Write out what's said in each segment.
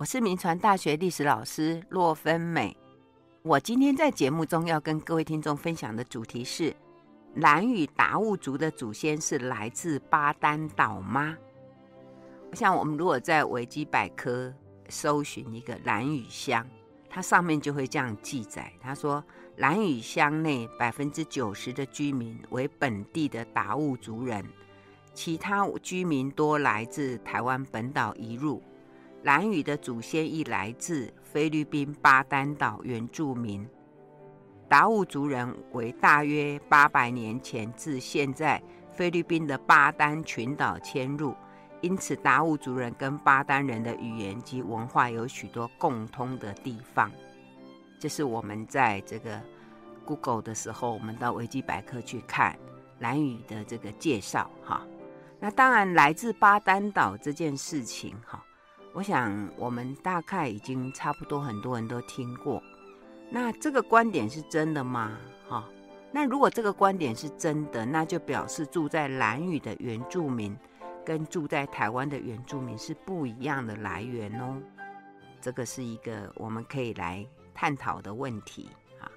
我是铭传大学历史老师骆芬美。我今天在节目中要跟各位听众分享的主题是：兰屿达悟族的祖先是来自巴丹岛吗？我想，我们如果在维基百科搜寻一个兰屿乡，它上面就会这样记载：他说，兰屿乡内百分之九十的居民为本地的达悟族人，其他居民多来自台湾本岛移入。兰屿的祖先亦来自菲律宾巴丹岛原住民，达悟族人为大约八百年前至现在菲律宾的巴丹群岛迁入，因此达悟族人跟巴丹人的语言及文化有许多共通的地方。这是我们在这个 Google 的时候，我们到维基百科去看兰屿的这个介绍哈。那当然来自巴丹岛这件事情哈。我想，我们大概已经差不多很多人都听过。那这个观点是真的吗？哈，那如果这个观点是真的，那就表示住在兰屿的原住民跟住在台湾的原住民是不一样的来源哦。这个是一个我们可以来探讨的问题啊。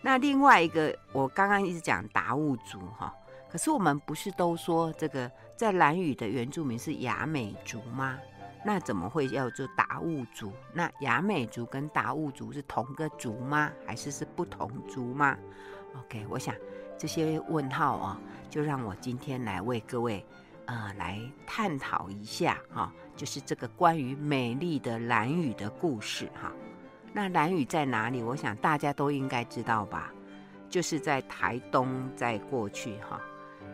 那另外一个，我刚刚一直讲达悟族哈，可是我们不是都说这个在兰屿的原住民是雅美族吗？那怎么会叫做达悟族？那雅美族跟达悟族是同个族吗？还是是不同族吗？OK，我想这些问号啊，就让我今天来为各位呃来探讨一下哈、就是这个关于美丽的兰屿的故事哈、那兰屿在哪里？我想大家都应该知道吧？就是在台东，在过去哈、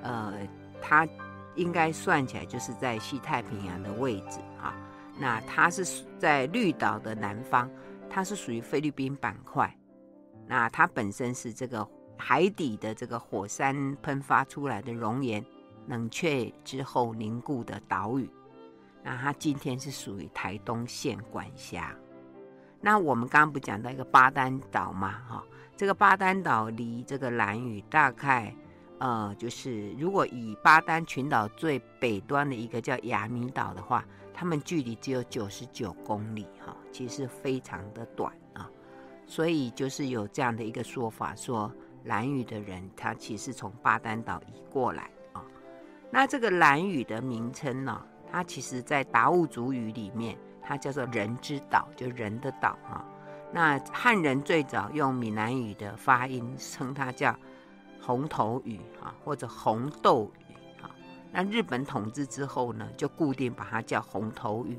呃，它。应该算起来就是在西太平洋的位置，那它是在绿岛的南方，它是属于菲律宾板块。那它本身是这个海底的这个火山喷发出来的熔岩冷却之后凝固的岛屿。那它今天是属于台东县管辖。那我们刚刚不讲到一个巴丹岛吗？哈，这个巴丹岛离这个兰屿大概。呃，就是如果以巴丹群岛最北端的一个叫雅米岛的话，他们距离只有九十九公里，哈，其实非常的短啊。所以就是有这样的一个说法，说兰屿的人他其实从巴丹岛移过来啊。那这个兰屿的名称呢，它其实在达悟族语里面，它叫做人之岛，就人的岛啊。那汉人最早用闽南语的发音称它叫。红头屿啊，或者红豆屿啊，那日本统治之后呢，就固定把它叫红头屿，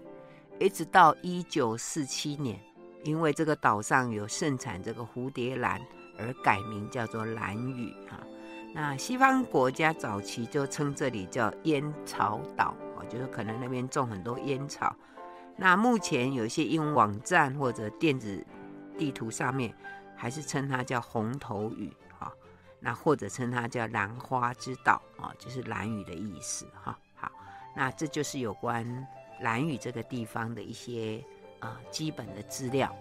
一直到一九四七年，因为这个岛上有盛产这个蝴蝶兰而改名叫做兰屿啊。那西方国家早期就称这里叫烟草岛啊，就是可能那边种很多烟草。那目前有些英文网站或者电子地图上面，还是称它叫红头屿。那或者称它叫兰花之岛啊，就是兰屿的意思哈。好，那这就是有关兰屿这个地方的一些啊基本的资料。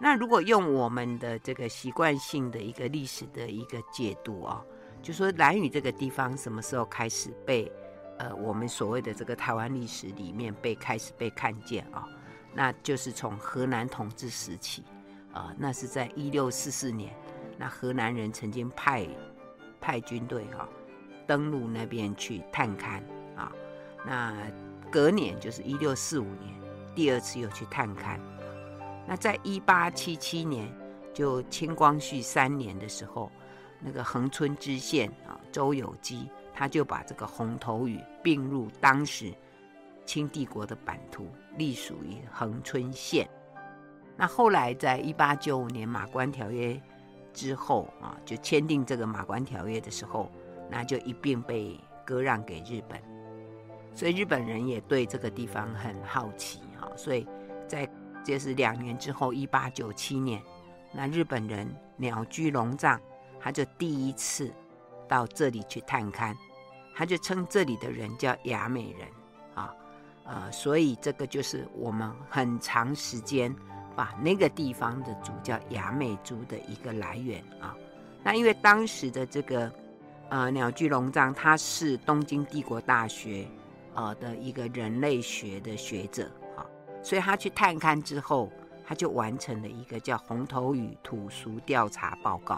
那如果用我们的这个习惯性的一个历史的一个解读啊，就说兰屿这个地方什么时候开始被呃我们所谓的这个台湾历史里面被开始被看见啊？那就是从荷兰统治时期啊，那是在一六四四年。那河南人曾经派派军队哈、哦、登陆那边去探勘啊，那隔年就是一六四五年，第二次又去探勘。那在一八七七年，就清光绪三年的时候，那个恒春知县啊周有基，他就把这个红头屿并入当时清帝国的版图，隶属于恒春县。那后来在一八九五年马关条约。之后啊，就签订这个马关条约的时候，那就一并被割让给日本，所以日本人也对这个地方很好奇啊，所以在这是两年之后，一八九七年，那日本人鸟居龙藏他就第一次到这里去探勘，他就称这里的人叫雅美人啊，呃，所以这个就是我们很长时间。把那个地方的族叫雅美族的一个来源啊，那因为当时的这个呃鸟居龙藏他是东京帝国大学呃的一个人类学的学者啊，所以他去探勘之后，他就完成了一个叫《红头语土俗调查报告》。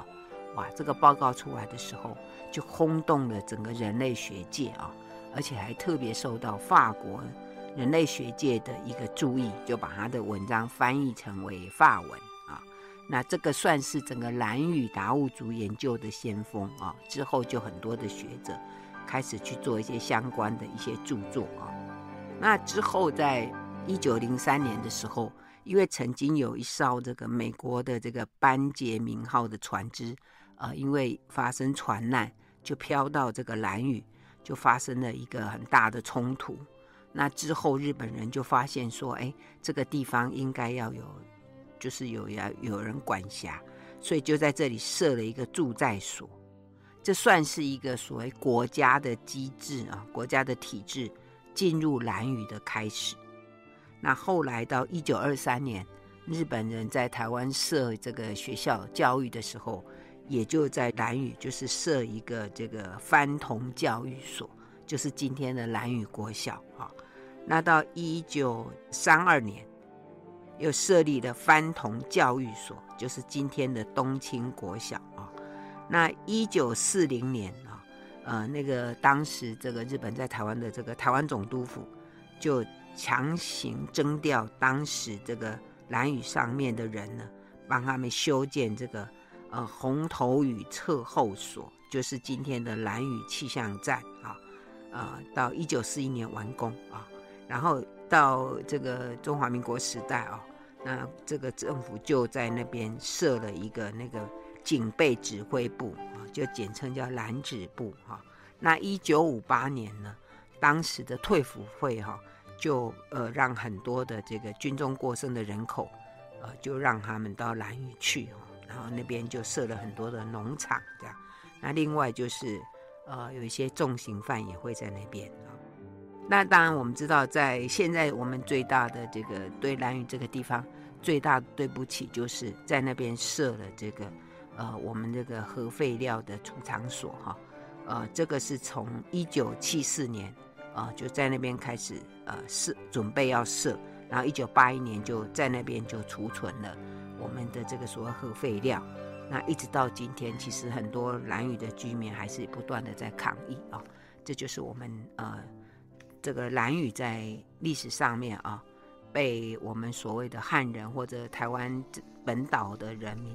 哇，这个报告出来的时候，就轰动了整个人类学界啊，而且还特别受到法国人类学界的一个注意，就把他的文章翻译成为法文啊。那这个算是整个兰屿达悟族研究的先锋啊。之后就很多的学者开始去做一些相关的一些著作啊。那之后在一九零三年的时候，因为曾经有一艘这个美国的这个班杰明号的船只，呃，因为发生船难，就飘到这个兰屿，就发生了一个很大的冲突。那之后日本人就发现说，哎，这个地方应该要有，就是有要有人管辖，所以就在这里设了一个驻在所。这算是一个所谓国家的机制啊，国家的体制进入兰屿的开始。那后来到一九二三年，日本人在台湾设这个学校教育的时候，也就在兰屿，就是设一个这个番童教育所，就是今天的兰屿国小。那到一九三二年，又设立了番童教育所，就是今天的东清国小啊。那一九四零年啊，呃，那个当时这个日本在台湾的这个台湾总督府就。强行征调当时这个蓝屿上面的人呢，帮他们修建这个呃红头屿测候所，就是今天的蓝屿气象站啊，呃，到一九四一年完工啊，然后到这个中华民国时代啊，那这个政府就在那边设了一个那个警备指挥部啊，就简称叫蓝指部哈。那一九五八年呢，当时的退辅会哈。就呃让很多的这个军中过剩的人口，呃就让他们到兰屿去哦，然后那边就设了很多的农场这样。那另外就是呃有一些重刑犯也会在那边啊。那当然我们知道，在现在我们最大的这个对兰屿这个地方最大的对不起，就是在那边设了这个呃我们这个核废料的储藏所哈。呃，这个是从一九七四年。啊、就在那边开始呃设准备要设，然后一九八一年就在那边就储存了我们的这个所谓核废料。那一直到今天，其实很多兰屿的居民还是不断的在抗议啊。这就是我们呃这个兰语在历史上面啊，被我们所谓的汉人或者台湾本岛的人民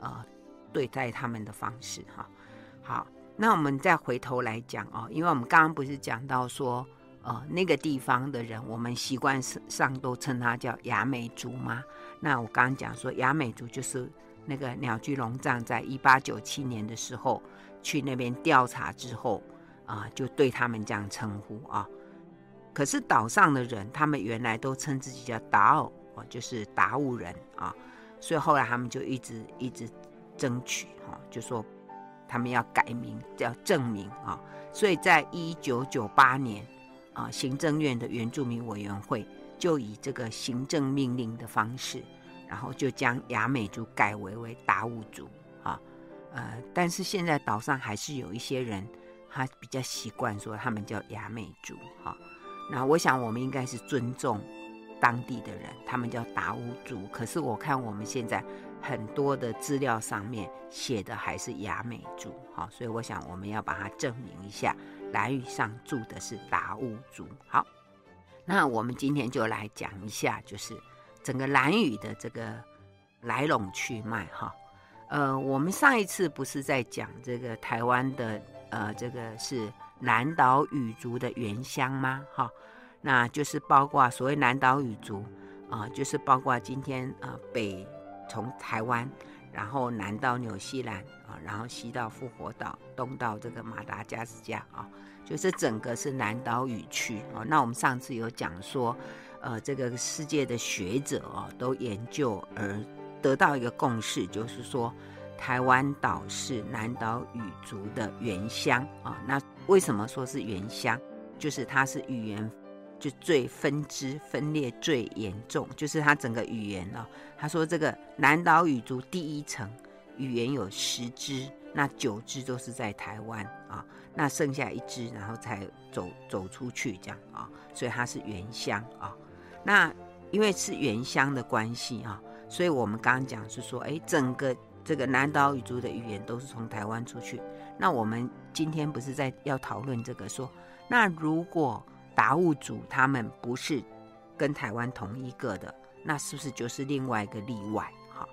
啊、呃、对待他们的方式哈、好。那我们再回头来讲哦，因为我们刚刚不是讲到说，呃，那个地方的人，我们习惯上都称他叫雅美族吗？那我刚刚讲说，雅美族就是那个鸟居龙藏在一八九七年的时候去那边调查之后啊、就对他们这样称呼啊。可是岛上的人，他们原来都称自己叫达悟哦，就是达悟人啊，所以后来他们就一直一直争取哈、就说。他们要改名叫正名啊，所以在一九九八年啊，行政院的原住民委员会就以这个行政命令的方式，然后就将雅美族改为为达悟族啊，呃，但是现在岛上还是有一些人，他比较习惯说他们叫雅美族哈。那我想我们应该是尊重当地的人，他们叫达悟族，可是我看我们现在。很多的资料上面写的还是雅美族，好，所以我想我们要把它证明一下，兰屿上住的是达悟族。好，那我们今天就来讲一下，就是整个兰屿的这个来龙去脉。哈，呃，我们上一次不是在讲这个台湾的，呃，这个是南岛语族的原乡吗？哈，那就是包括所谓南岛语族啊，就是包括今天呃北。从台湾，然后南到纽西兰啊，然后西到复活岛，东到这个马达加斯加啊，就是整个是南岛语区啊。那我们上次有讲说，呃，这个世界的学者啊都研究而得到一个共识，就是说台湾岛是南岛语族的原乡啊。那为什么说是原乡？就是它是语言。就最分支分裂最严重，就是它整个语言哦。他说这个南岛语族第一层语言有十支，那九支都是在台湾啊，那剩下一支，然后才走走出去这样啊，所以它是原乡啊。那因为是原乡的关系啊，所以我们刚刚讲是说，哎，整个这个南岛语族的语言都是从台湾出去。那我们今天不是在要讨论这个说，那如果达悟族他们不是跟台湾同一个的，那是不是就是另外一个例外？哈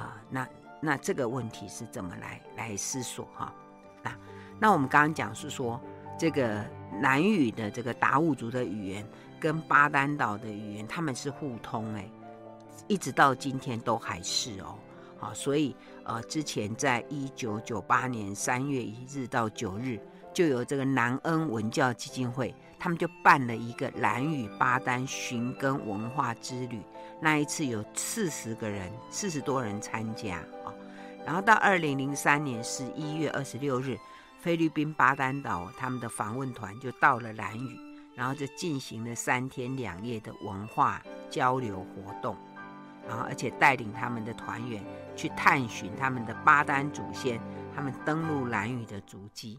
啊，那那这个问题是怎么来来思索哈？那那我们刚刚讲是说，这个南语的这个达悟族的语言跟巴丹岛的语言，他们是互通哎，一直到今天都还是哦。好，所以呃，之前在一九九八年三月一日到九日，就有这个南恩文教基金会，他们就办了一个兰屿巴丹寻根文化之旅。那一次有四十个人，四十多人参加啊。然后到二零零三年十一月二十六日，菲律宾巴丹岛他们的访问团就到了兰屿，然后就进行了三天两夜的文化交流活动。然后，而且带领他们的团员去探寻他们的巴丹祖先，他们登陆兰屿的足迹，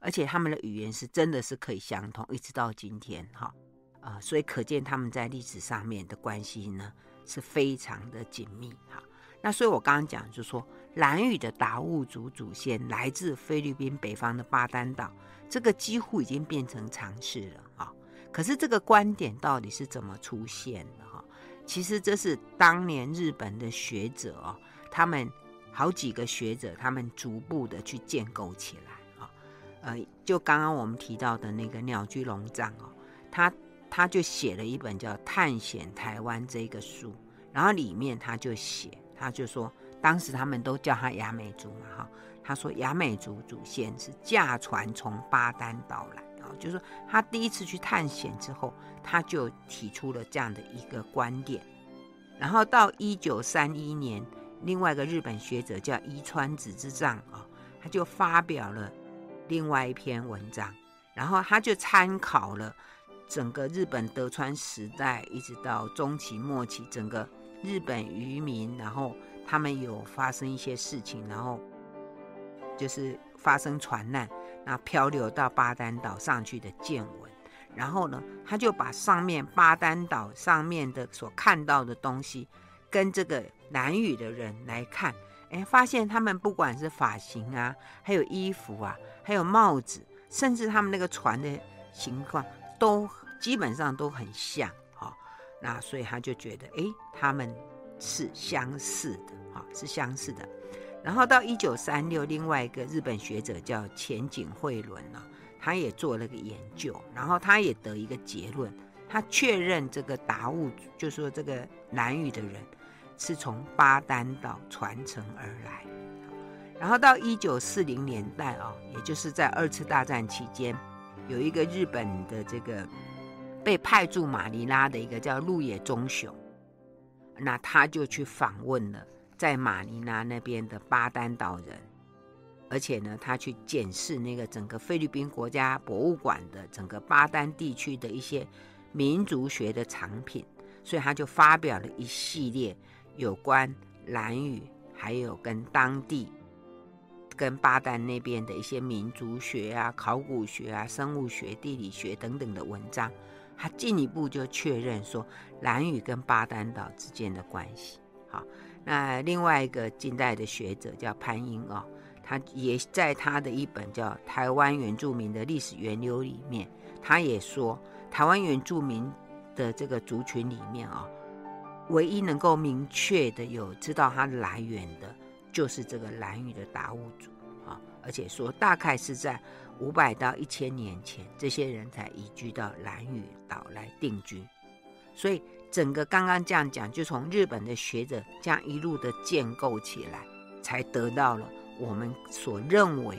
而且他们的语言是真的是可以相通，一直到今天哈啊、呃，所以可见他们在历史上面的关系呢是非常的紧密哈。那所以我刚刚讲就说，兰屿的达悟族祖先来自菲律宾北方的巴丹岛，这个几乎已经变成常识了啊。可是这个观点到底是怎么出现的哈？其实这是当年日本的学者哦，他们好几个学者，他们逐步的去建构起来啊，呃，就刚刚我们提到的那个鸟居龙藏哦，他他就写了一本叫《探险台湾》这个书，然后里面他就写，他就说，当时他们都叫他雅美族嘛哈，他说雅美族祖先是驾船从巴丹岛来。就是说，他第一次去探险之后，他就提出了这样的一个观点。然后到一九三一年，另外一个日本学者叫伊川子之藏啊，他就发表了另外一篇文章。然后他就参考了整个日本德川时代一直到中期末期，整个日本渔民，然后他们有发生一些事情，然后就是发生船难。那漂流到巴丹岛上去的见闻，然后呢，他就把上面巴丹岛上面的所看到的东西，跟这个南语的人来看，哎，发现他们不管是发型啊，还有衣服啊，还有帽子，甚至他们那个船的情况，都基本上都很像，哈、哦。那所以他就觉得，哎，他们是相似的，哈、哦，是相似的。然后到一九三六，另外一个日本学者叫浅井惠伦呢，他也做了个研究，然后他也得一个结论，他确认这个达悟，就说这个南语的人是从巴丹岛传承而来。然后到一九四零年代啊，也就是在二次大战期间，有一个日本的这个被派驻马尼拉的一个叫鹿野忠雄，那他就去访问了。在马尼拉那边的巴丹岛人，而且呢，他去检视那个整个菲律宾国家博物馆的整个巴丹地区的一些民族学的藏品，所以他就发表了一系列有关兰屿，还有跟当地、跟巴丹那边的一些民族学啊、考古学啊、生物学、地理学等等的文章。他进一步就确认说，兰屿跟巴丹岛之间的关系，好。那另外一个近代的学者叫潘英哦，他也在他的一本叫《台湾原住民的历史源流》里面，他也说，台湾原住民的这个族群里面啊，唯一能够明确的有知道它来源的，就是这个兰屿的达悟族啊，而且说大概是在五百到一千年前，这些人才移居到兰屿岛来定居，所以。整个刚刚这样讲，就从日本的学者这样一路的建构起来，才得到了我们所认为，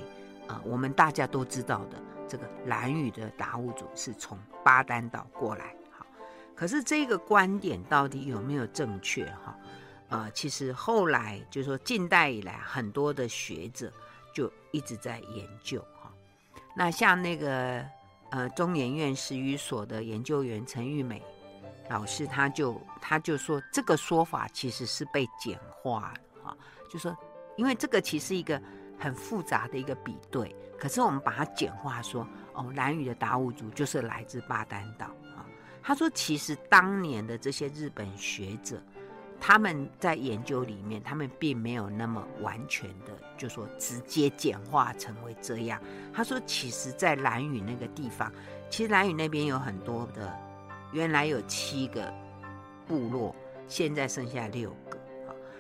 啊、我们大家都知道的这个兰屿的达悟族是从巴丹岛过来。可是这个观点到底有没有正确？哈，呃，其实后来就是说近代以来，很多的学者就一直在研究。哈，那像那个呃中研院史语所的研究员陈玉美。老师他就他就说，这个说法其实是被简化了哈，就说因为这个其实一个很复杂的一个比对，可是我们把它简化说，哦，蓝雨的达悟族就是来自巴丹岛，他说，其实当年的这些日本学者，他们在研究里面，他们并没有那么完全的，就说直接简化成为这样。他说，其实，在兰屿那个地方，其实兰屿那边有很多的，原来有七个部落，现在剩下六个。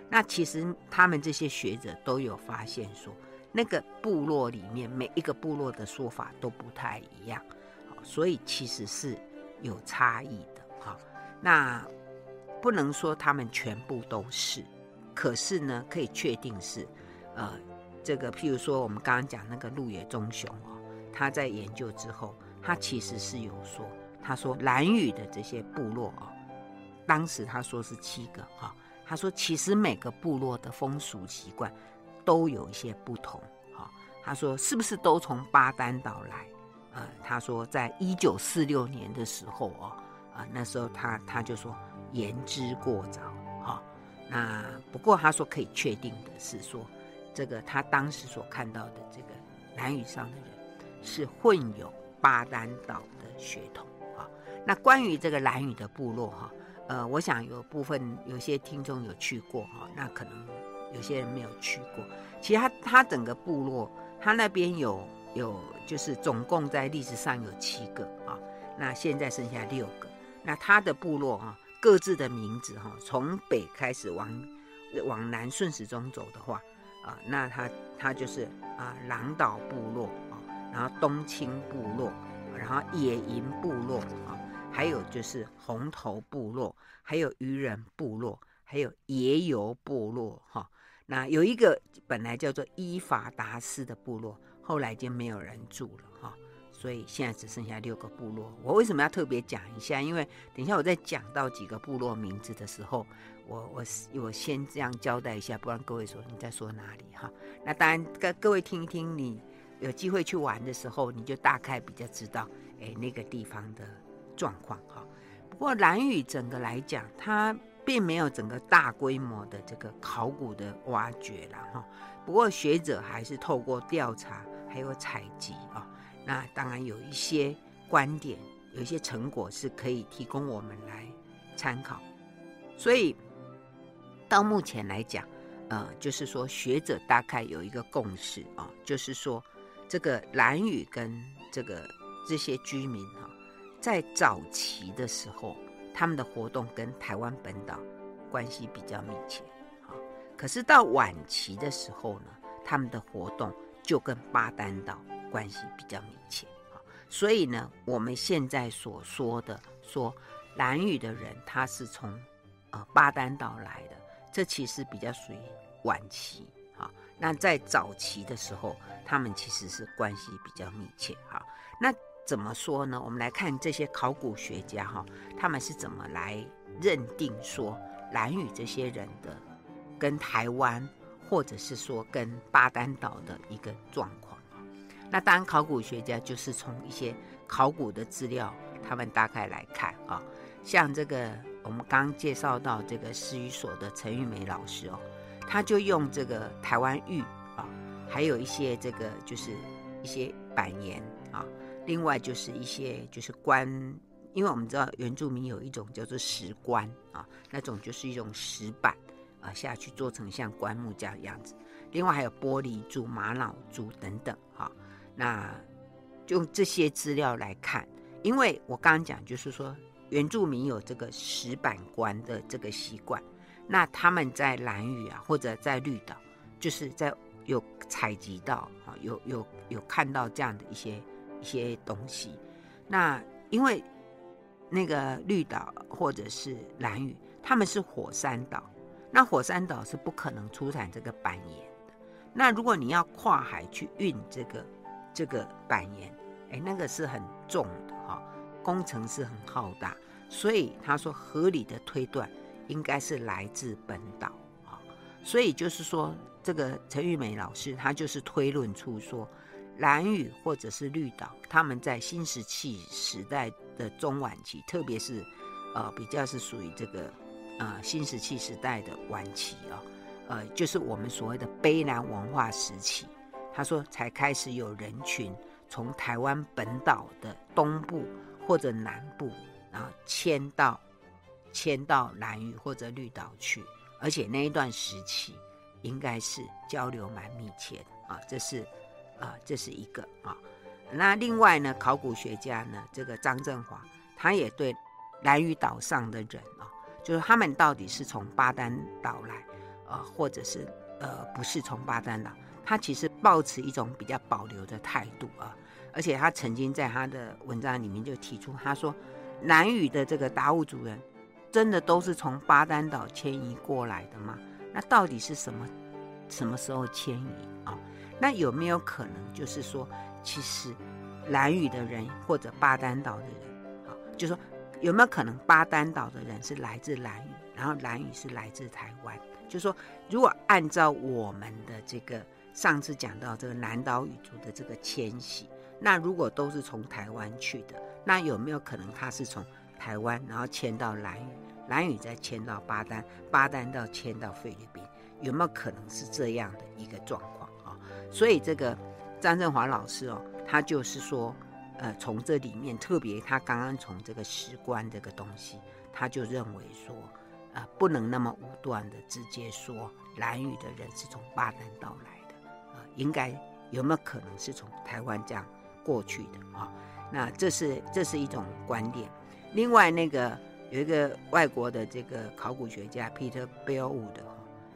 那其实他们这些学者都有发现说，那个部落里面每一个部落的说法都不太一样，所以其实是有差异的。哈，那不能说他们全部都是，可是呢，可以确定是，呃，这个譬如说我们刚刚讲那个鹿野忠雄哦，他在研究之后，他其实是有说，他说兰屿的这些部落哦，当时他说是七个哈。他说：“其实每个部落的风俗习惯都有一些不同。哈，他说是不是都从巴丹岛来？呃，他说在一九四六年的时候哦，啊，那时候他他就说言之过早。哈，那不过他说可以确定的是说，这个他当时所看到的这个蓝屿上的人是混有巴丹岛的血统。啊，那关于这个兰屿的部落哈。”呃，我想有部分有些听众有去过哈，那可能有些人没有去过。其实他他整个部落，他那边有有就是总共在历史上有七个啊，那现在剩下六个。那他的部落哈，各自的名字哈，从北开始往往南顺时钟走的话啊，那他他就是啊狼岛部落啊，然后东青部落，然后野营部落啊。还有就是红头部落，还有渔人部落，还有野游部落，哈。那有一个本来叫做伊法达斯的部落，后来就没有人住了，哈。所以现在只剩下六个部落。我为什么要特别讲一下？因为等一下我在讲到几个部落名字的时候，我我我先这样交代一下，不然各位说你在说哪里，哈。那当然，各各位听一听，你有机会去玩的时候，你就大概比较知道，哎，那个地方的。状况哈，不过蓝屿整个来讲，它并没有整个大规模的这个考古的挖掘了哈。不过学者还是透过调查还有采集啊，那当然有一些观点，有一些成果是可以提供我们来参考。所以到目前来讲，呃，就是说学者大概有一个共识啊，就是说这个兰屿跟这个这些居民哈。在早期的时候，他们的活动跟台湾本岛关系比较密切，啊，可是到晚期的时候呢，他们的活动就跟巴丹岛关系比较密切，啊，所以呢，我们现在所说的说蓝屿的人他是从呃巴丹岛来的，这其实比较属于晚期，啊，那在早期的时候，他们其实是关系比较密切，哈，那。怎么说呢？我们来看这些考古学家哈，他们是怎么来认定说蓝屿这些人的跟台湾，或者是说跟巴丹岛的一个状况。那当然，考古学家就是从一些考古的资料，他们大概来看啊，像这个我们刚介绍到这个史语所的陈玉梅老师哦，他就用这个台湾玉啊，还有一些这个就是一些板岩啊。另外就是一些就是棺，因为我们知道原住民有一种叫做石棺啊，那种就是一种石板啊下去做成像棺木这样样子。另外还有玻璃珠、玛瑙珠等等哈。那用这些资料来看，因为我刚刚讲就是说原住民有这个石板棺的这个习惯，那他们在兰屿啊或者在绿岛，就是在有采集到啊有有有看到这样的一些。一些东西，那因为那个绿岛或者是兰屿，他们是火山岛，那火山岛是不可能出产这个板岩的。那如果你要跨海去运这个这个板岩，哎，那个是很重的哈，工程是很浩大，所以他说合理的推断应该是来自本岛啊，所以就是说这个陈玉梅老师他就是推论出说。蓝屿或者是绿岛，他们在新石器时代的中晚期，特别是，呃，比较是属于这个，呃，新石器时代的晚期啊，呃，就是我们所谓的卑南文化时期。他说才开始有人群从台湾本岛的东部或者南部然后迁到迁到兰屿或者绿岛去，而且那一段时期应该是交流蛮密切的啊，这是啊，这是一个啊。那另外呢，考古学家呢，这个张振华，他也对兰屿岛上的人啊，就是他们到底是从巴丹岛来，呃，或者是呃不是从巴丹岛，他其实抱持一种比较保留的态度啊。而且他曾经在他的文章里面就提出，他说南屿的这个达悟族人，真的都是从巴丹岛迁移过来的吗？那到底是什么什么时候迁移啊？那有没有可能就是说？其实，南屿的人或者巴丹岛的人，啊，就说有没有可能巴丹岛的人是来自兰屿，然后兰屿是来自台湾？就说如果按照我们的这个上次讲到这个南岛语族的这个迁徙，那如果都是从台湾去的，那有没有可能他是从台湾然后迁到兰屿，兰屿再迁到巴丹，巴丹到迁到菲律宾？有没有可能是这样的一个状况啊？所以这个。张振华老师哦，他就是说，呃，从这里面特别，他刚刚从这个史观这个东西，他就认为说，呃，不能那么武断的直接说蓝屿的人是从巴丹岛来的，呃，应该有没有可能是从台湾这样过去的啊，哦？那这是这是一种观点。另外，那个有一个外国的这个考古学家 Peter Bellwood，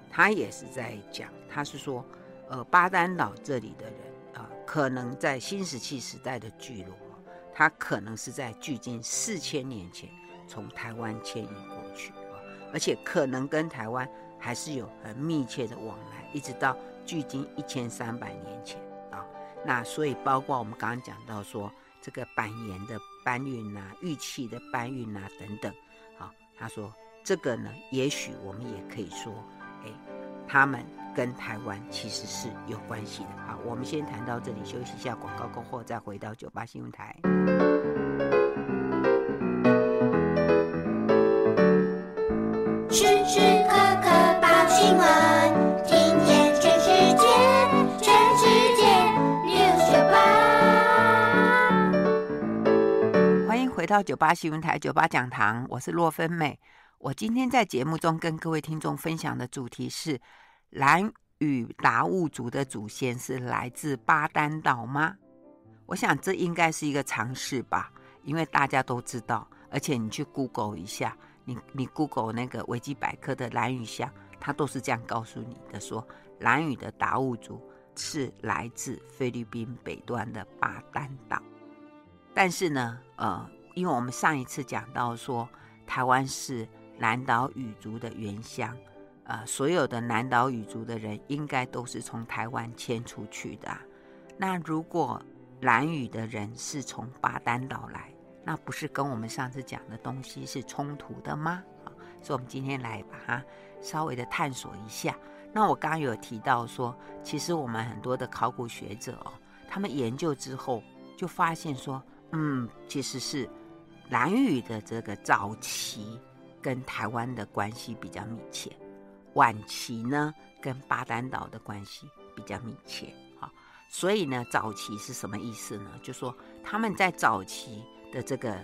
他也是在讲，他是说，呃，巴丹岛这里的人。可能在新石器时代的聚落，它可能是在距今四千年前从台湾迁移过去啊，而且可能跟台湾还是有很密切的往来，一直到距今一千三百年前啊。那所以包括我们刚刚讲到说这个板岩的搬运啊、玉器的搬运啊等等，啊，他说这个呢，也许我们也可以说，哎，他们。跟台湾其实是有关系的。好，我们先谈到这里，休息一下，广告过后再回到九八新闻台。时时刻刻报新闻，听见全世界，全世界 News 九八。欢迎回到九八新闻台九八讲堂，我是洛芬美。我今天在节目中跟各位听众分享的主题是。蓝屿达悟族的祖先是来自巴丹岛吗？我想这应该是一个常识吧，因为大家都知道，而且你去 Google 一下，你你 Google 那个维基百科的蓝屿乡，它都是这样告诉你的：说蓝屿的达悟族是来自菲律宾北端的巴丹岛。但是呢，呃，因为我们上一次讲到说，台湾是南岛语族的原乡。呃，所有的南岛语族的人应该都是从台湾迁出去的啊。那如果兰屿的人是从巴丹岛来，那不是跟我们上次讲的东西是冲突的吗？啊，所以我们今天来把它稍微的探索一下。那我刚刚有提到说，其实我们很多的考古学者哦，他们研究之后就发现说，嗯，其实是兰屿的这个早期跟台湾的关系比较密切。晚期呢，跟巴丹岛的关系比较密切，好，所以呢，早期是什么意思呢？就说他们在早期的这个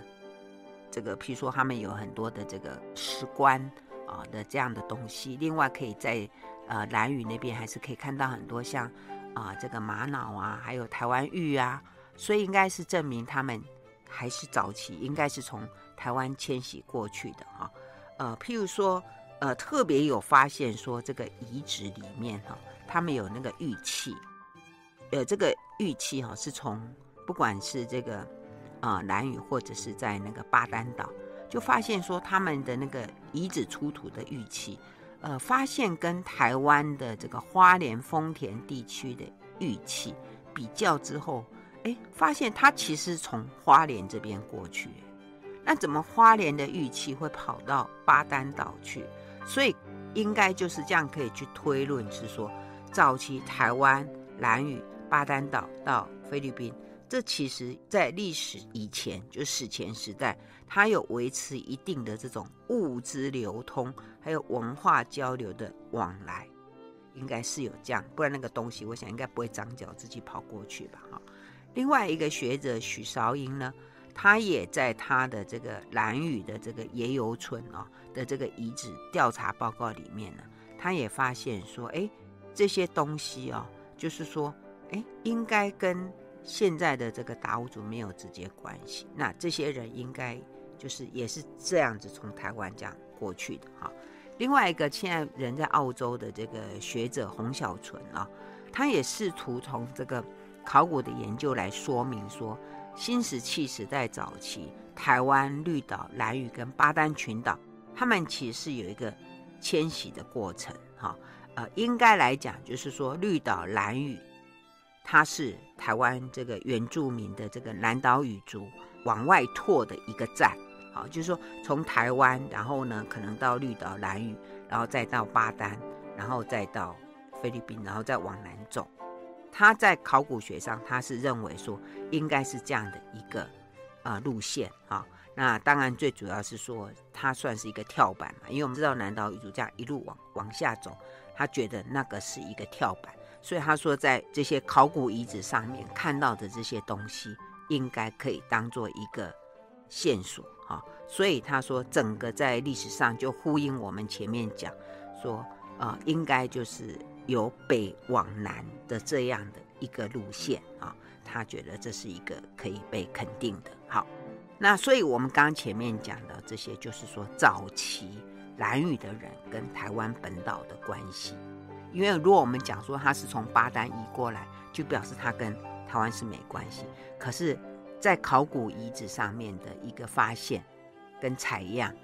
这个，譬如说他们有很多的这个石棺啊的这样的东西，另外可以在呃蓝屿那边还是可以看到很多像啊这个玛瑙啊，还有台湾玉啊，所以应该是证明他们还是早期应该是从台湾迁徙过去的哈，呃，譬如说。呃，特别有发现说，这个遗址里面哈，他们有那个玉器，呃，这个玉器哈是从不管是这个啊兰屿或者是在那个巴丹岛，就发现说他们的那个遗址出土的玉器，呃，发现跟台湾的这个花莲丰田地区的玉器比较之后，哎，发现它其实从花莲这边过去，那怎么花莲的玉器会跑到巴丹岛去？所以应该就是这样，可以去推论，是说早期台湾、兰屿、巴丹岛到菲律宾，这其实在历史以前，就史前时代，它有维持一定的这种物资流通，还有文化交流的往来，应该是有这样，不然那个东西，我想应该不会长脚自己跑过去吧？哈。另外一个学者许韶英呢，他也在他的这个兰屿的这个野游村哦的这个遗址调查报告里面呢，他也发现说，哎，这些东西哦，就是说，哎，应该跟现在的这个达悟族没有直接关系。那这些人应该就是也是这样子从台湾这样过去的哈。另外一个现在人在澳洲的这个学者洪小纯啊，他也试图从这个考古的研究来说明说，新石器时代早期台湾绿岛、兰屿跟巴丹群岛，他们其实是有一个迁徙的过程哈。呃，应该来讲就是说绿岛、兰屿，它是台湾这个原住民的这个南岛语族往外拓的一个站。好，就是说从台湾，然后呢，可能到绿岛、兰屿，然后再到巴丹，然后再到菲律宾，然后再往南。他在考古学上，他是认为说应该是这样的一个啊、呃、路线啊。那当然最主要是说，它算是一个跳板嘛，因为我们知道南岛语族这样一路往往下走，他觉得那个是一个跳板，所以他说在这些考古遗址上面看到的这些东西，应该可以当做一个线索。啊，所以他说，整个在历史上就呼应我们前面讲说，啊、应该就是由北往南的这样的一个路线啊，他觉得这是一个可以被肯定的。好，那所以我们刚前面讲的这些，就是说早期兰屿的人跟台湾本岛的关系，因为如果我们讲说他是从巴丹移过来，就表示他跟台湾是没关系，可是。在考古遗址上面的一个发现跟采样，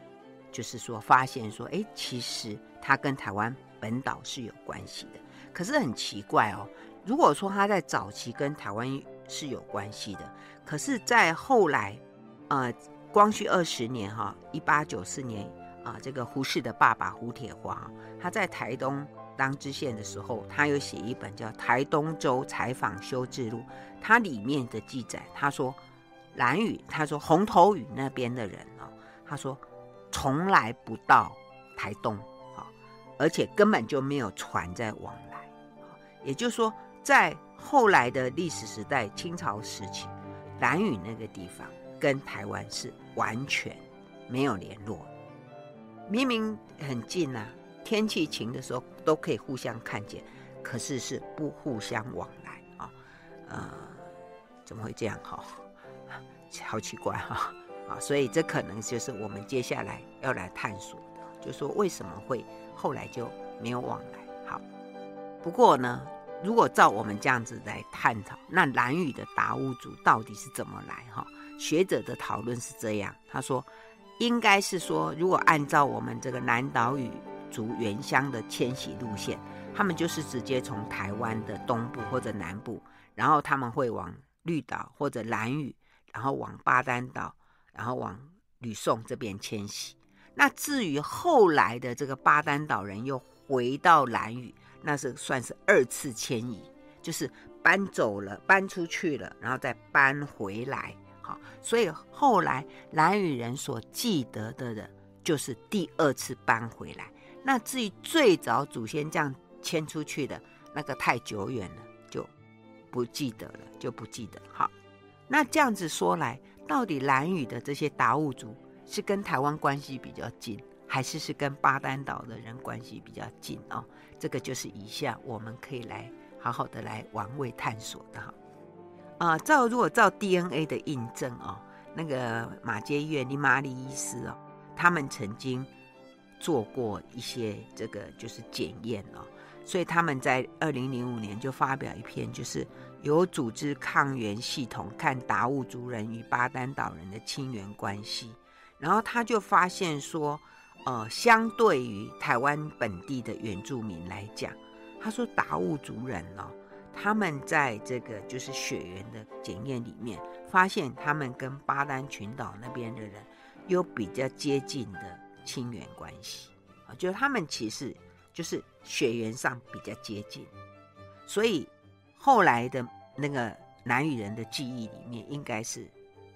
就是说发现说，哎，其实它跟台湾本岛是有关系的。可是很奇怪哦，如果说它在早期跟台湾是有关系的，可是，在后来，呃，光绪二十年哈，一八九四年啊，呃，这个胡适的爸爸胡铁华，他在台东当知县的时候，他有写一本叫《台东州采访修志录》，它里面的记载，他说。蓝雨，他说红头雨那边的人哦，他说从来不到台东，而且根本就没有船在往来，也就是说，在后来的历史时代，清朝时期，兰屿那个地方跟台湾是完全没有联络，明明很近呐，天气晴的时候都可以互相看见，可是是不互相往来啊，呃，怎么会这样哈？好奇怪哈，啊，所以这可能就是我们接下来要来探索的，就说为什么会后来就没有往来。好，不过呢，如果照我们这样子来探讨，那兰屿的达悟族到底是怎么来？哈，学者的讨论是这样，他说，应该是说，如果按照我们这个南岛语族原乡的迁徙路线，他们就是直接从台湾的东部或者南部，然后他们会往绿岛或者兰屿。然后往巴丹岛，然后往吕宋这边迁徙。那至于后来的这个巴丹岛人又回到兰屿，那是算是二次迁移，就是搬走了，搬出去了，然后再搬回来。好，所以后来兰屿人所记得的的，就是第二次搬回来。那至于最早祖先这样迁出去的那个太久远了，就不记得了，就不记得。好。那这样子说来，到底兰屿的这些达悟族是跟台湾关系比较近，还是是跟巴丹岛的人关系比较近、哦？这个就是以下我们可以来好好的来玩味探索的哈。啊、照如果照 DNA 的印证、哦，那个马偕医院的玛丽医师哦，他们曾经做过一些这个就是检验哦，所以他们在二零零五年就发表一篇就是。有组织抗原系统看达悟族人与巴丹岛人的亲缘关系，然后他就发现说，呃，相对于台湾本地的原住民来讲，他说达悟族人、哦，他们在这个就是血缘的检验里面，发现他们跟巴丹群岛那边的人有比较接近的亲缘关系啊，就是他们其实就是血缘上比较接近，所以。后来的那个兰屿人的记忆里面，应该是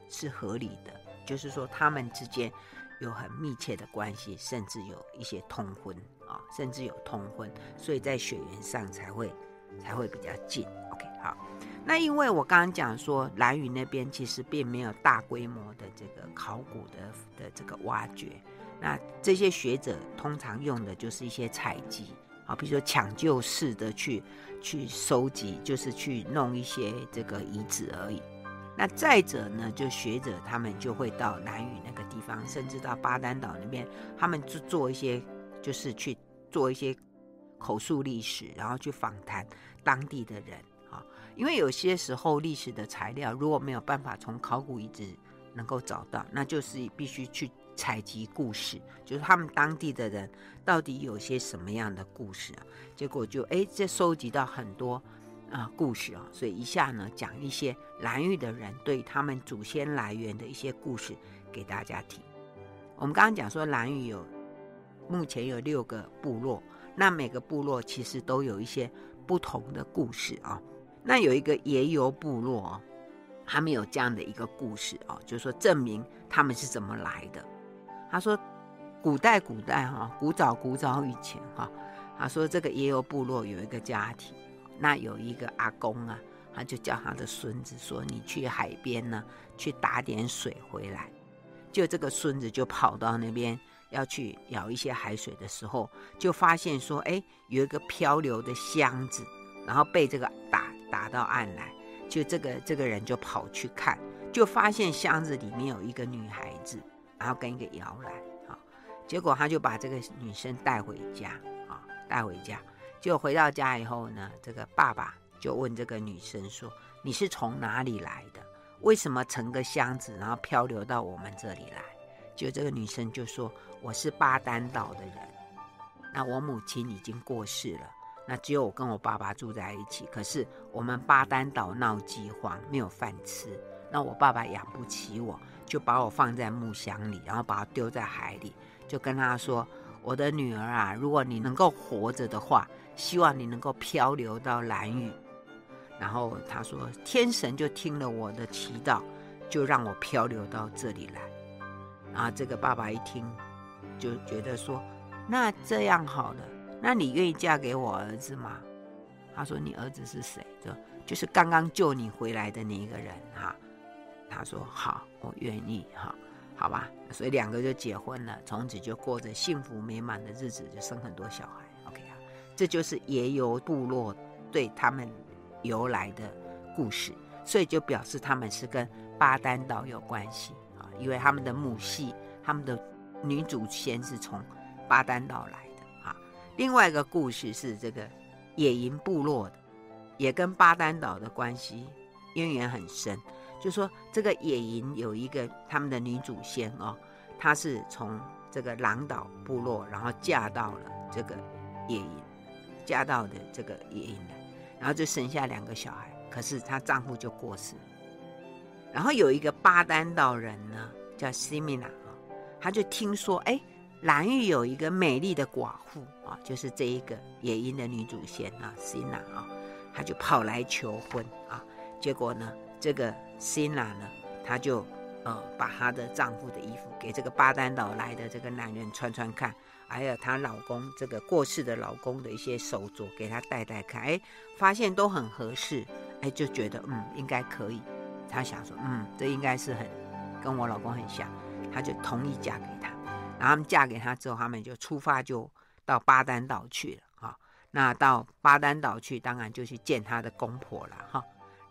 是合理的，就是说他们之间有很密切的关系，甚至有一些通婚啊，甚至有通婚，所以在血缘上才会才会比较近。OK，好。那因为我刚刚讲说，蓝屿那边其实并没有大规模的这个考古的的这个挖掘，那这些学者通常用的就是一些采集，啊，比如说抢救式的去去收集，就是去弄一些这个遗址而已。那再者呢，就学者他们就会到南屿那个地方，甚至到巴丹岛那边，他们就做一些，就是去做一些口述历史，然后去访谈当地的人啊。因为有些时候历史的材料如果没有办法从考古遗址能够找到，那就是必须去采集故事，就是他们当地的人到底有些什么样的故事啊？结果就哎，这收集到很多。啊，故事啊，所以一下呢，讲一些兰屿的人对他们祖先来源的一些故事给大家听。我们刚刚讲说，兰屿有目前有六个部落，那每个部落其实都有一些不同的故事啊。那有一个爷游部落啊，他们有这样的一个故事啊，就是说证明他们是怎么来的。他说，古代古代哈，古早古早以前哈，他说这个爷游部落有一个家庭。那有一个阿公啊，他就叫他的孙子说：“你去海边呢，去打点水回来。”就这个孙子就跑到那边要去舀一些海水的时候，就发现说：“哎，有一个漂流的箱子，然后被这个打打到岸来。”就这个这个人就跑去看，就发现箱子里面有一个女孩子，然后跟一个摇篮啊。结果他就把这个女生带回家啊，带回家。就回到家以后呢，这个爸爸就问这个女生说：“你是从哪里来的？为什么乘个箱子，然后漂流到我们这里来？”就这个女生就说：“我是巴丹岛的人，那我母亲已经过世了，那只有我跟我爸爸住在一起。可是我们巴丹岛闹饥荒，没有饭吃，那我爸爸养不起我，就把我放在木箱里，然后把我丢在海里，就跟他说：‘我的女儿啊，如果你能够活着的话。’”希望你能够漂流到兰屿，然后他说天神就听了我的祈祷，就让我漂流到这里来。然后这个爸爸一听，就觉得说，那这样好了，那你愿意嫁给我儿子吗？他说你儿子是谁？就就是刚刚救你回来的那一个人哈。他说好，我愿意哈，好吧。所以两个就结婚了，从此就过着幸福美满的日子，就生很多小孩。这就是野游部落对他们由来的故事，所以就表示他们是跟巴丹岛有关系啊，因为他们的母系，他们的女祖先是从巴丹岛来的啊。另外一个故事是这个野营部落的，也跟巴丹岛的关系渊源很深。就说这个野营有一个他们的女祖先哦，她是从这个狼岛部落，然后嫁到了这个野营。嫁到的这个野营来，然后就生下两个小孩，可是她丈夫就过世了。然后有一个巴丹岛人呢，叫西米娜啊，他就听说，哎，兰屿有一个美丽的寡妇啊，就是这一个野营的女祖先啊，西娜啊，他就跑来求婚啊。结果呢，这个西娜呢，他就呃把她的丈夫的衣服给这个巴丹岛来的这个男人穿穿看。还有她老公这个过世的老公的一些手镯，给她戴戴看，哎，发现都很合适，哎，就觉得嗯应该可以。她想说，嗯，这应该是很跟我老公很像，她就同意嫁给他。然后他们嫁给他之后，他们就出发就到巴丹岛去了哈。那到巴丹岛去，当然就去见他的公婆了哈。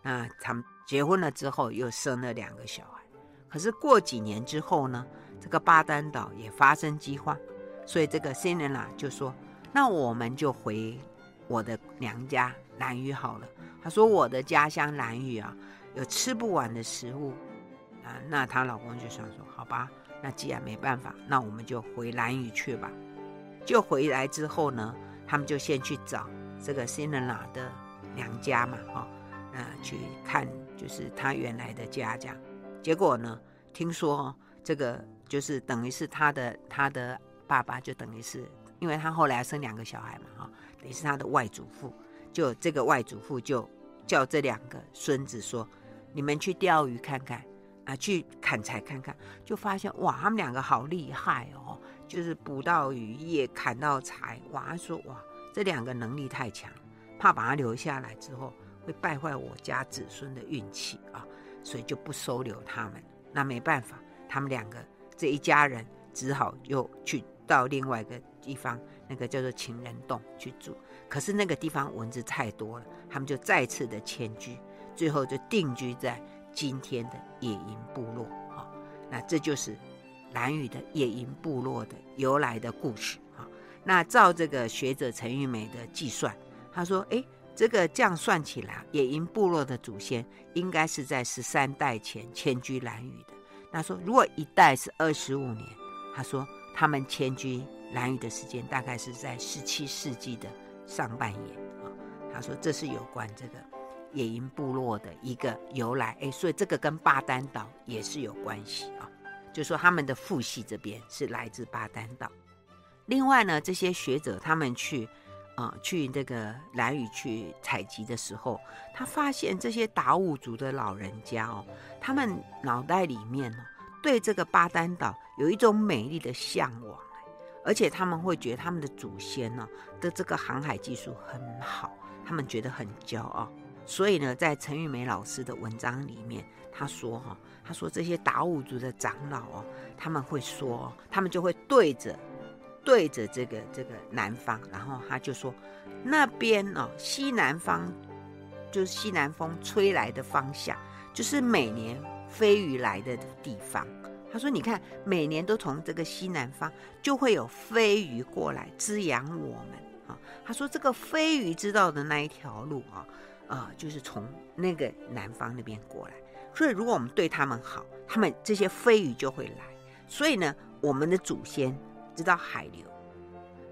那他们结婚了之后，又生了两个小孩。可是过几年之后呢，这个巴丹岛也发生饥荒。所以这个新人啊就说：“那我们就回我的娘家兰屿好了。”他说：“我的家乡兰屿啊，有吃不完的食物啊。”那她老公就想说：“好吧，那既然没办法，那我们就回兰屿去吧。”就回来之后呢，他们就先去找这个新人啊的娘家嘛，哦，那去看就是他原来的家这样。结果呢，听说这个就是等于是他的他的。爸爸就等于是，因为他后来生两个小孩嘛，哈，等于是他的外祖父。就这个外祖父就叫这两个孙子说：“你们去钓鱼看看，啊，去砍柴看看。”就发现哇，他们两个好厉害哦，就是捕到鱼也砍到柴。哇，说哇，这两个能力太强，怕把他留下来之后会败坏我家子孙的运气啊，所以就不收留他们。那没办法，他们两个这一家人只好又去到另外一个地方，那个叫做情人洞去住。可是那个地方蚊子太多了，他们就再次的迁居，最后就定居在今天的野营部落。哈，那这就是蓝屿的野营部落的由来的故事。哈，那照这个学者陈玉梅的计算，他说：“哎，这个这样算起来，野营部落的祖先应该是在十三代前迁居蓝屿的。那说如果一代是二十五年，他说他们迁居兰屿的时间大概是在十七世纪的。”上半叶啊，他说这是有关这个野营部落的一个由来，哎，所以这个跟巴丹岛也是有关系啊。就说他们的父系这边是来自巴丹岛。另外呢，这些学者他们去啊去那个兰屿去采集的时候，他发现这些达悟族的老人家哦，他们脑袋里面哦对这个巴丹岛有一种美丽的向往。而且他们会觉得他们的祖先呢的这个航海技术很好，他们觉得很骄傲。所以呢，在陈玉梅老师的文章里面，他说哈，他说这些达悟族的长老哦，他们会说，他们就会对着对着这个这个南方，然后他就说那边哦，西南方就是西南风吹来的方向，就是每年飞鱼来的地方。他说：“你看，每年都从这个西南方就会有飞鱼过来滋养我们啊。”他说：“这个飞鱼知道的那一条路啊，啊、呃，就是从那个南方那边过来。所以，如果我们对他们好，他们这些飞鱼就会来。所以呢，我们的祖先知道海流，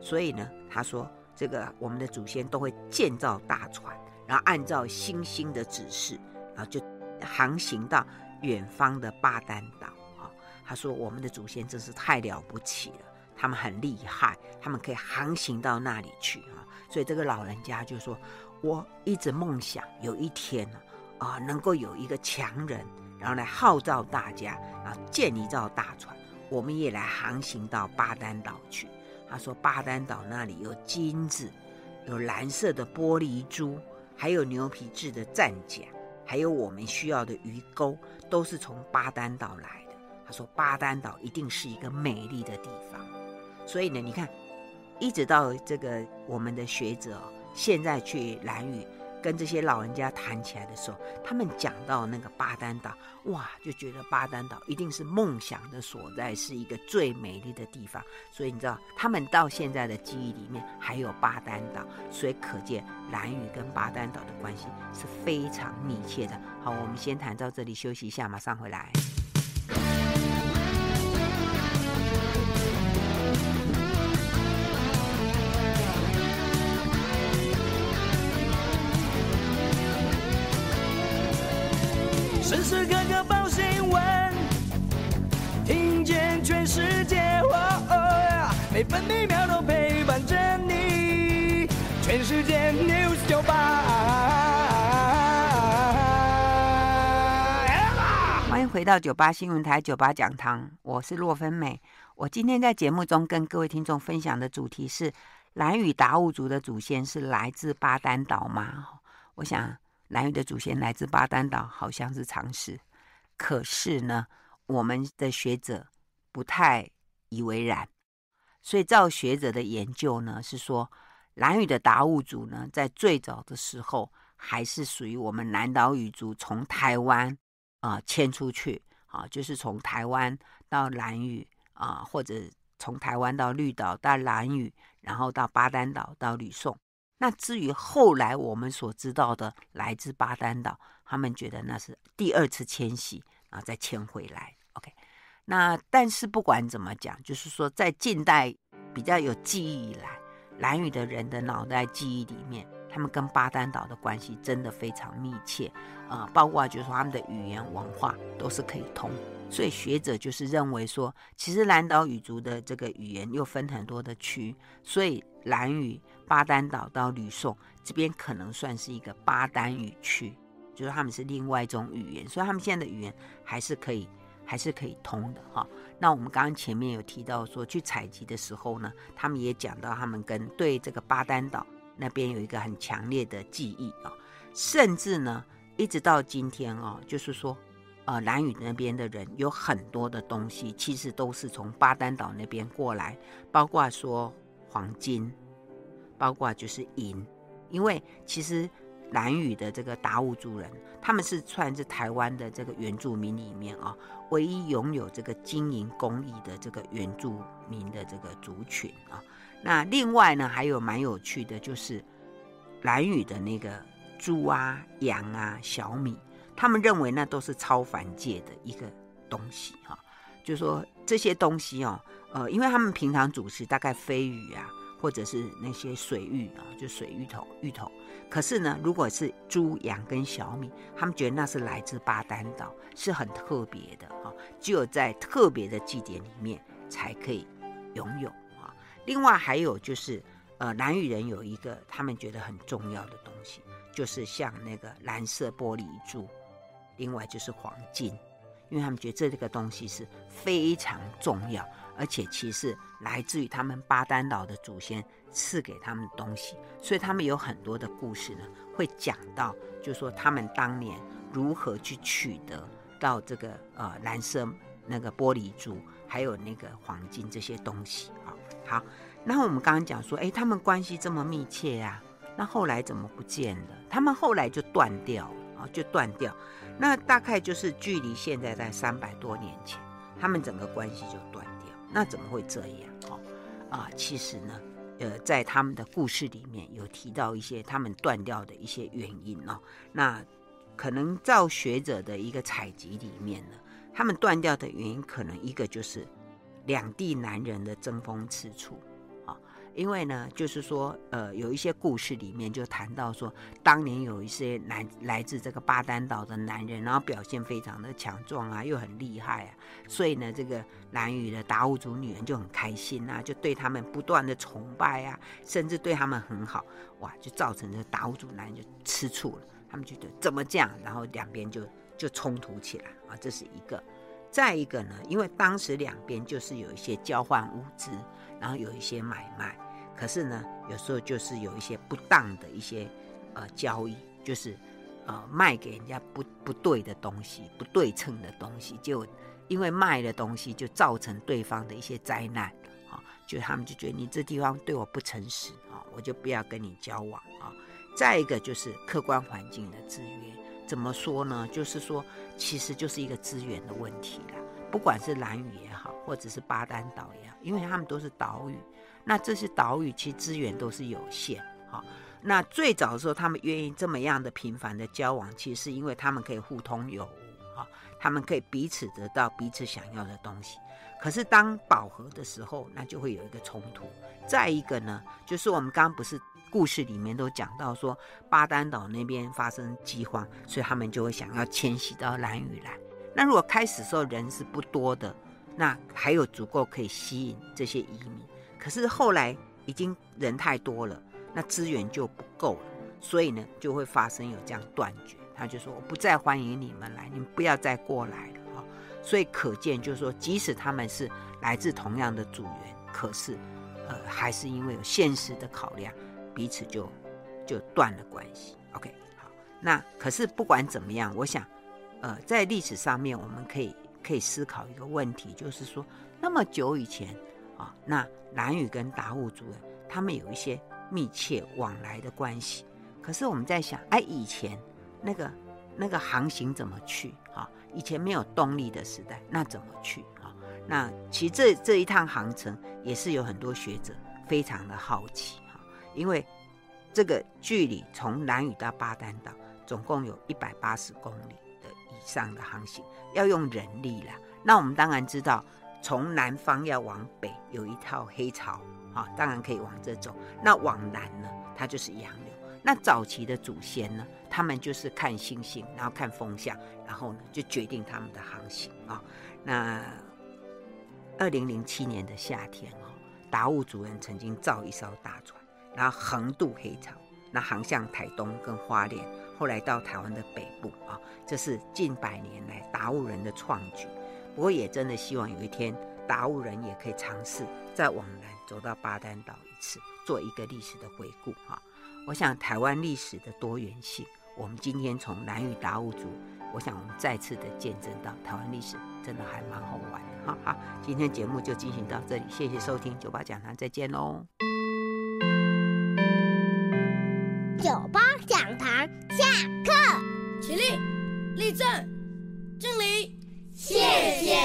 所以呢，他说这个我们的祖先都会建造大船，然后按照星星的指示，然后就航行到远方的巴丹岛啊。”他说：“我们的祖先真是太了不起了，他们很厉害，他们可以航行到那里去啊！所以这个老人家就说：我一直梦想有一天呢，啊，能够有一个强人，然后来号召大家，然后建一造大船，我们也来航行到巴丹岛去。他说：巴丹岛那里有金子，有蓝色的玻璃珠，还有牛皮制的战甲，还有我们需要的鱼钩，都是从巴丹岛来的。”他说：“巴丹岛一定是一个美丽的地方，所以呢，你看，一直到这个我们的学者现在去蓝屿跟这些老人家谈起来的时候，他们讲到那个巴丹岛，哇，就觉得巴丹岛一定是梦想的所在，是一个最美丽的地方。所以你知道，他们到现在的记忆里面还有巴丹岛，所以可见兰屿跟巴丹岛的关系是非常密切的。好，我们先谈到这里，休息一下，马上回来。”时刻刻报新闻，听见全世界，哦哦，每分每秒都陪伴着你。全世界 News 九八，欢迎回到九八新闻台九八讲堂，我是洛芬美。我今天在节目中跟各位听众分享的主题是：兰屿达悟族的祖先是来自巴丹岛吗？我想。兰屿的祖先来自巴丹岛，好像是常识。可是呢，我们的学者不太以为然。所以，照学者的研究呢，是说兰屿的达悟族呢，在最早的时候还是属于我们南岛语族从台湾啊迁出去啊，就是从台湾到兰屿啊，或者从台湾到绿岛到兰屿，然后到巴丹岛到吕宋。那至于后来我们所知道的来自巴丹岛，他们觉得那是第二次迁徙，然后再迁回来。OK，那但是不管怎么讲，就是说在近代比较有记忆以来，蓝语的人的脑袋记忆里面，他们跟巴丹岛的关系真的非常密切啊、包括就是说他们的语言文化都是可以通。所以学者就是认为说，其实南岛语族的这个语言又分很多的区，所以蓝语、巴丹岛到吕宋这边可能算是一个巴丹语区，就是他们是另外一种语言，所以他们现在的语言还是可以，还是可以通的哈。那我们刚刚前面有提到说，去采集的时候呢，他们也讲到他们跟对这个巴丹岛那边有一个很强烈的记忆啊、甚至呢，一直到今天哦，就是说，呃，兰屿那边的人有很多的东西，其实都是从巴丹岛那边过来，包括说黄金，包括就是银，因为其实。兰屿的这个达悟族人，他们是算是台湾的这个原住民里面啊，唯一拥有这个金银工艺的这个原住民的这个族群啊。那另外呢，还有蛮有趣的，就是兰屿的那个猪啊、羊啊、小米，他们认为那都是超凡界的一个东西哈。就是说这些东西哦，呃，因为他们平常主食大概飞鱼啊。或者是那些水芋啊，就水芋头、芋头。可是呢，如果是猪、羊跟小米，他们觉得那是来自巴丹岛，是很特别的啊，只有在特别的祭典里面才可以拥有啊。另外还有就是，呃，南屿人有一个他们觉得很重要的东西，就是像那个蓝色玻璃珠，另外就是黄金，因为他们觉得这个东西是非常重要。而且其实来自于他们巴丹岛的祖先赐给他们的东西，所以他们有很多的故事呢，会讲到，就是说他们当年如何去取得到这个呃蓝色那个玻璃珠，还有那个黄金这些东西啊。好，那我们刚刚讲说，哎，他们关系这么密切呀，那后来怎么不见了？他们后来就断掉了啊，就断掉。那大概就是距离现在在三百多年前，他们整个关系就断掉。那怎么会这样？哦，啊，其实呢，呃，在他们的故事里面有提到一些他们断掉的一些原因哦。那可能照学者的一个采集里面呢，他们断掉的原因可能一个就是两地男人的争风吃醋。因为呢，就是说，呃，有一些故事里面就谈到说，当年有一些来来自这个巴丹岛的男人，然后表现非常的强壮啊，又很厉害啊，所以呢，这个兰屿的达悟族女人就很开心啊，就对他们不断的崇拜啊，甚至对他们很好，哇，就造成这达悟族男人就吃醋了，他们觉得怎么这样，然后两边就就冲突起来啊，这是一个。再一个呢，因为当时两边就是有一些交换物资，然后有一些买卖，可是呢，有时候就是有一些不当的一些呃交易，就是呃卖给人家不不对的东西，不对称的东西，就因为卖的东西就造成对方的一些灾难啊，就他们就觉得你这地方对我不诚实啊，我就不要跟你交往啊。再一个就是客观环境的制约。怎么说呢？就是说，其实就是一个资源的问题啦。不管是兰屿也好，或者是巴丹岛也好，因为他们都是岛屿，那这些岛屿其实资源都是有限。哈，那最早的时候，他们愿意这么样的频繁的交往，其实是因为他们可以互通有无，哈，他们可以彼此得到彼此想要的东西。可是当饱和的时候，那就会有一个冲突。再一个呢，就是我们刚刚不是。故事里面都讲到说，巴丹岛那边发生饥荒，所以他们就会想要迁徙到兰屿来。那如果开始时候人是不多的，那还有足够可以吸引这些移民。可是后来已经人太多了，那资源就不够了，所以呢就会发生有这样断绝。他就说：“我不再欢迎你们来，你们不要再过来了。”哈，所以可见就是说，即使他们是来自同样的组员，可是呃还是因为有现实的考量。彼此就就断了关系。OK，好，那可是不管怎么样，我想，呃，在历史上面，我们可以可以思考一个问题，就是说，那么久以前啊，那南屿跟达悟族人他们有一些密切往来的关系。可是我们在想，哎，以前那个那个航行怎么去啊？以前没有动力的时代，那怎么去啊？那其实这这一趟航程也是有很多学者非常的好奇。哈因为这个距离从南屿到巴丹岛总共有一百八十公里的以上的航行，要用人力了。那我们当然知道，从南方要往北有一套黑潮，啊，当然可以往这走。那往南呢，它就是洋流。那早期的祖先呢，他们就是看星星，然后看风向，然后呢就决定他们的航行啊。那二零零七年的夏天哦，达悟族人曾经造一艘大船。然后横渡黑潮，那航向台东跟花莲，后来到台湾的北部啊，这是近百年来达悟人的创举。不过也真的希望有一天达悟人也可以尝试再往南走到巴丹岛一次，做一个历史的回顾哈。我想台湾历史的多元性，我们今天从南屿达悟族，我想我们再次的见证到台湾历史真的还蛮好玩的哈。好，今天节目就进行到这里，谢谢收听九八讲堂，再见喽。九八讲堂下课，起立，立正。谢谢。